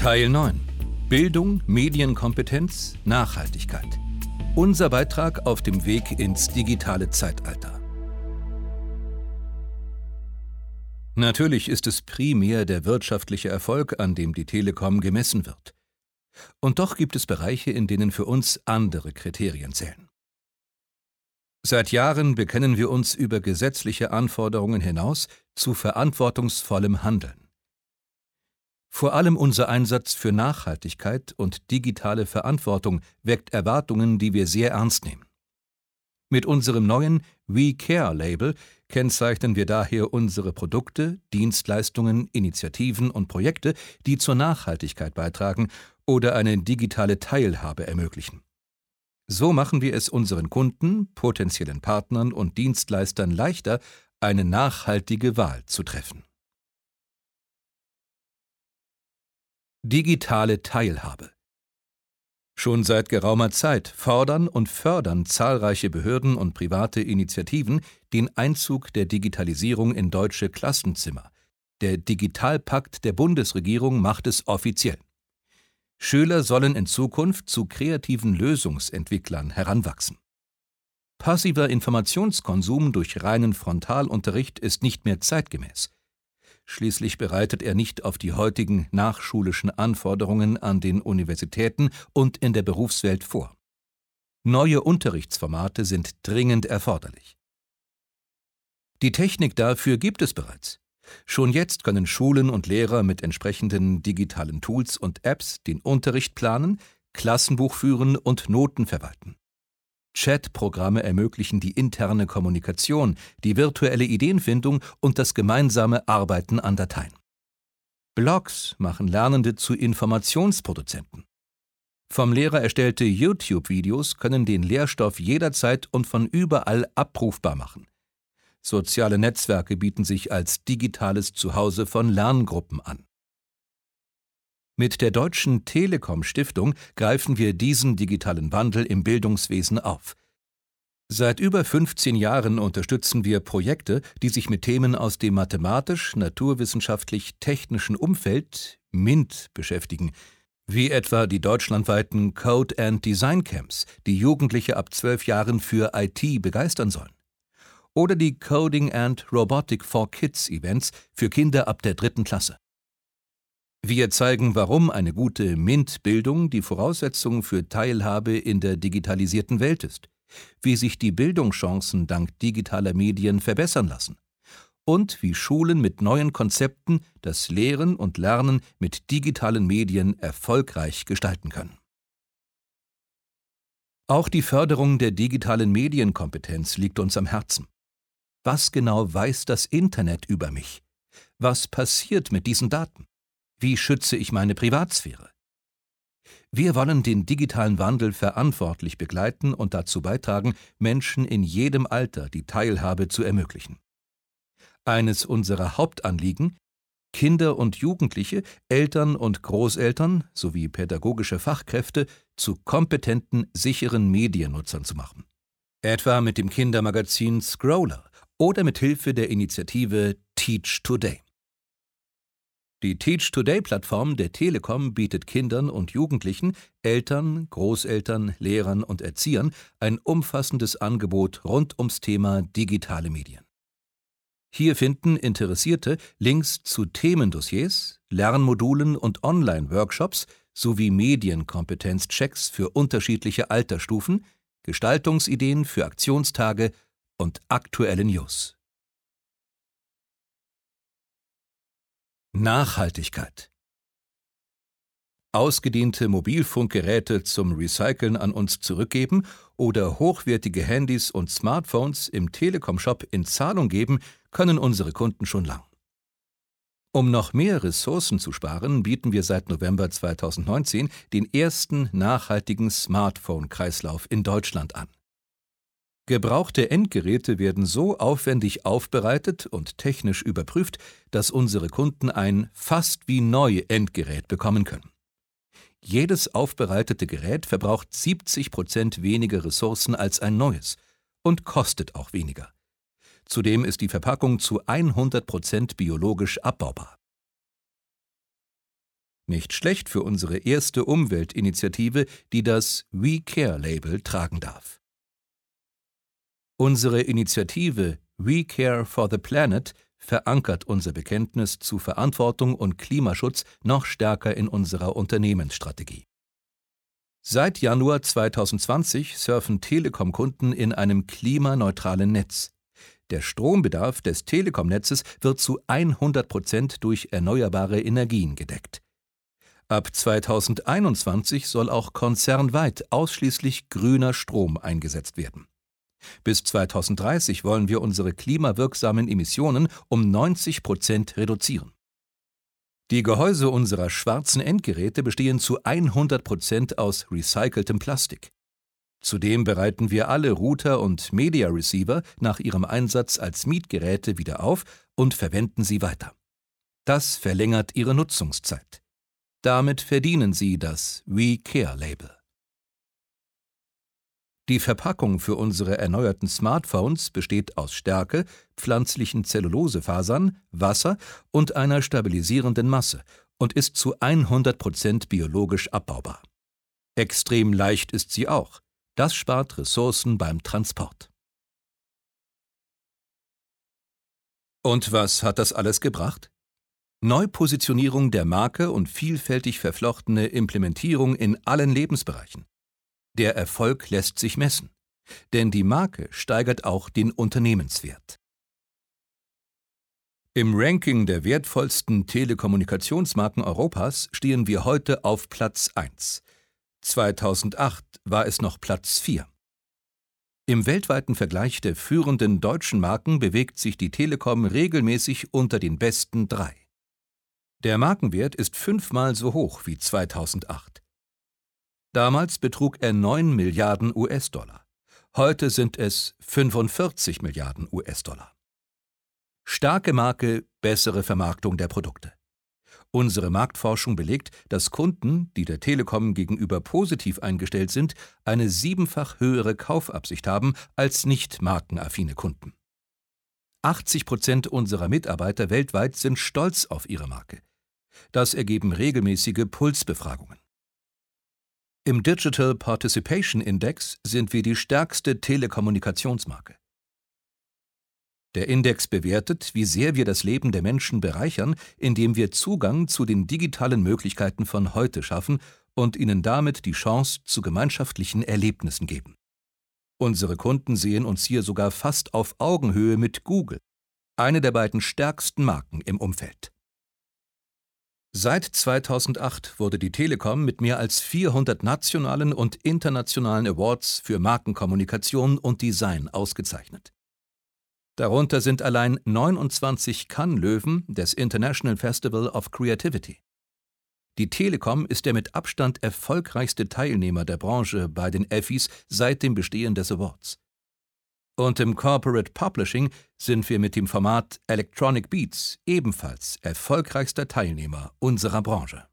Teil 9. Bildung, Medienkompetenz, Nachhaltigkeit. Unser Beitrag auf dem Weg ins digitale Zeitalter. Natürlich ist es primär der wirtschaftliche Erfolg, an dem die Telekom gemessen wird. Und doch gibt es Bereiche, in denen für uns andere Kriterien zählen. Seit Jahren bekennen wir uns über gesetzliche Anforderungen hinaus zu verantwortungsvollem Handeln. Vor allem unser Einsatz für Nachhaltigkeit und digitale Verantwortung weckt Erwartungen, die wir sehr ernst nehmen. Mit unserem neuen We Care Label kennzeichnen wir daher unsere Produkte, Dienstleistungen, Initiativen und Projekte, die zur Nachhaltigkeit beitragen oder eine digitale Teilhabe ermöglichen. So machen wir es unseren Kunden, potenziellen Partnern und Dienstleistern leichter, eine nachhaltige Wahl zu treffen. Digitale Teilhabe Schon seit geraumer Zeit fordern und fördern zahlreiche Behörden und private Initiativen den Einzug der Digitalisierung in deutsche Klassenzimmer. Der Digitalpakt der Bundesregierung macht es offiziell. Schüler sollen in Zukunft zu kreativen Lösungsentwicklern heranwachsen. Passiver Informationskonsum durch reinen Frontalunterricht ist nicht mehr zeitgemäß. Schließlich bereitet er nicht auf die heutigen nachschulischen Anforderungen an den Universitäten und in der Berufswelt vor. Neue Unterrichtsformate sind dringend erforderlich. Die Technik dafür gibt es bereits. Schon jetzt können Schulen und Lehrer mit entsprechenden digitalen Tools und Apps den Unterricht planen, Klassenbuch führen und Noten verwalten. Chat-Programme ermöglichen die interne Kommunikation, die virtuelle Ideenfindung und das gemeinsame Arbeiten an Dateien. Blogs machen Lernende zu Informationsproduzenten. Vom Lehrer erstellte YouTube-Videos können den Lehrstoff jederzeit und von überall abrufbar machen. Soziale Netzwerke bieten sich als digitales Zuhause von Lerngruppen an. Mit der Deutschen Telekom Stiftung greifen wir diesen digitalen Wandel im Bildungswesen auf. Seit über 15 Jahren unterstützen wir Projekte, die sich mit Themen aus dem mathematisch-naturwissenschaftlich-technischen Umfeld MINT beschäftigen, wie etwa die deutschlandweiten Code and Design Camps, die Jugendliche ab 12 Jahren für IT begeistern sollen. Oder die Coding and Robotic for Kids Events für Kinder ab der dritten Klasse. Wir zeigen, warum eine gute MINT-Bildung die Voraussetzung für Teilhabe in der digitalisierten Welt ist, wie sich die Bildungschancen dank digitaler Medien verbessern lassen und wie Schulen mit neuen Konzepten das Lehren und Lernen mit digitalen Medien erfolgreich gestalten können. Auch die Förderung der digitalen Medienkompetenz liegt uns am Herzen. Was genau weiß das Internet über mich? Was passiert mit diesen Daten? Wie schütze ich meine Privatsphäre? Wir wollen den digitalen Wandel verantwortlich begleiten und dazu beitragen, Menschen in jedem Alter die Teilhabe zu ermöglichen. Eines unserer Hauptanliegen, Kinder und Jugendliche, Eltern und Großeltern sowie pädagogische Fachkräfte zu kompetenten, sicheren Mediennutzern zu machen. Etwa mit dem Kindermagazin Scroller oder mit Hilfe der Initiative Teach Today. Die Teach Today-Plattform der Telekom bietet Kindern und Jugendlichen, Eltern, Großeltern, Lehrern und Erziehern ein umfassendes Angebot rund ums Thema digitale Medien. Hier finden Interessierte Links zu Themendossiers, Lernmodulen und Online-Workshops sowie Medienkompetenzchecks für unterschiedliche Altersstufen, Gestaltungsideen für Aktionstage und aktuelle News. Nachhaltigkeit Ausgediente Mobilfunkgeräte zum Recyceln an uns zurückgeben oder hochwertige Handys und Smartphones im Telekom-Shop in Zahlung geben, können unsere Kunden schon lang. Um noch mehr Ressourcen zu sparen, bieten wir seit November 2019 den ersten nachhaltigen Smartphone-Kreislauf in Deutschland an. Gebrauchte Endgeräte werden so aufwendig aufbereitet und technisch überprüft, dass unsere Kunden ein fast wie neu Endgerät bekommen können. Jedes aufbereitete Gerät verbraucht 70 Prozent weniger Ressourcen als ein neues und kostet auch weniger. Zudem ist die Verpackung zu 100 Prozent biologisch abbaubar. Nicht schlecht für unsere erste Umweltinitiative, die das We Care Label tragen darf. Unsere Initiative We Care for the Planet verankert unser Bekenntnis zu Verantwortung und Klimaschutz noch stärker in unserer Unternehmensstrategie. Seit Januar 2020 surfen Telekom-Kunden in einem klimaneutralen Netz. Der Strombedarf des Telekom-Netzes wird zu 100 Prozent durch erneuerbare Energien gedeckt. Ab 2021 soll auch konzernweit ausschließlich grüner Strom eingesetzt werden. Bis 2030 wollen wir unsere klimawirksamen Emissionen um 90 Prozent reduzieren. Die Gehäuse unserer schwarzen Endgeräte bestehen zu 100 Prozent aus recyceltem Plastik. Zudem bereiten wir alle Router und Media Receiver nach ihrem Einsatz als Mietgeräte wieder auf und verwenden sie weiter. Das verlängert ihre Nutzungszeit. Damit verdienen sie das We Care Label. Die Verpackung für unsere erneuerten Smartphones besteht aus Stärke, pflanzlichen Zellulosefasern, Wasser und einer stabilisierenden Masse und ist zu 100 Prozent biologisch abbaubar. Extrem leicht ist sie auch. Das spart Ressourcen beim Transport. Und was hat das alles gebracht? Neupositionierung der Marke und vielfältig verflochtene Implementierung in allen Lebensbereichen. Der Erfolg lässt sich messen, denn die Marke steigert auch den Unternehmenswert. Im Ranking der wertvollsten Telekommunikationsmarken Europas stehen wir heute auf Platz 1. 2008 war es noch Platz 4. Im weltweiten Vergleich der führenden deutschen Marken bewegt sich die Telekom regelmäßig unter den besten drei. Der Markenwert ist fünfmal so hoch wie 2008. Damals betrug er 9 Milliarden US-Dollar. Heute sind es 45 Milliarden US-Dollar. Starke Marke, bessere Vermarktung der Produkte. Unsere Marktforschung belegt, dass Kunden, die der Telekom gegenüber positiv eingestellt sind, eine siebenfach höhere Kaufabsicht haben als nicht markenaffine Kunden. 80 Prozent unserer Mitarbeiter weltweit sind stolz auf ihre Marke. Das ergeben regelmäßige Pulsbefragungen. Im Digital Participation Index sind wir die stärkste Telekommunikationsmarke. Der Index bewertet, wie sehr wir das Leben der Menschen bereichern, indem wir Zugang zu den digitalen Möglichkeiten von heute schaffen und ihnen damit die Chance zu gemeinschaftlichen Erlebnissen geben. Unsere Kunden sehen uns hier sogar fast auf Augenhöhe mit Google, eine der beiden stärksten Marken im Umfeld. Seit 2008 wurde die Telekom mit mehr als 400 nationalen und internationalen Awards für Markenkommunikation und Design ausgezeichnet. Darunter sind allein 29 Cannes-Löwen des International Festival of Creativity. Die Telekom ist der mit Abstand erfolgreichste Teilnehmer der Branche bei den Effis seit dem Bestehen des Awards. Und im Corporate Publishing sind wir mit dem Format Electronic Beats ebenfalls erfolgreichster Teilnehmer unserer Branche.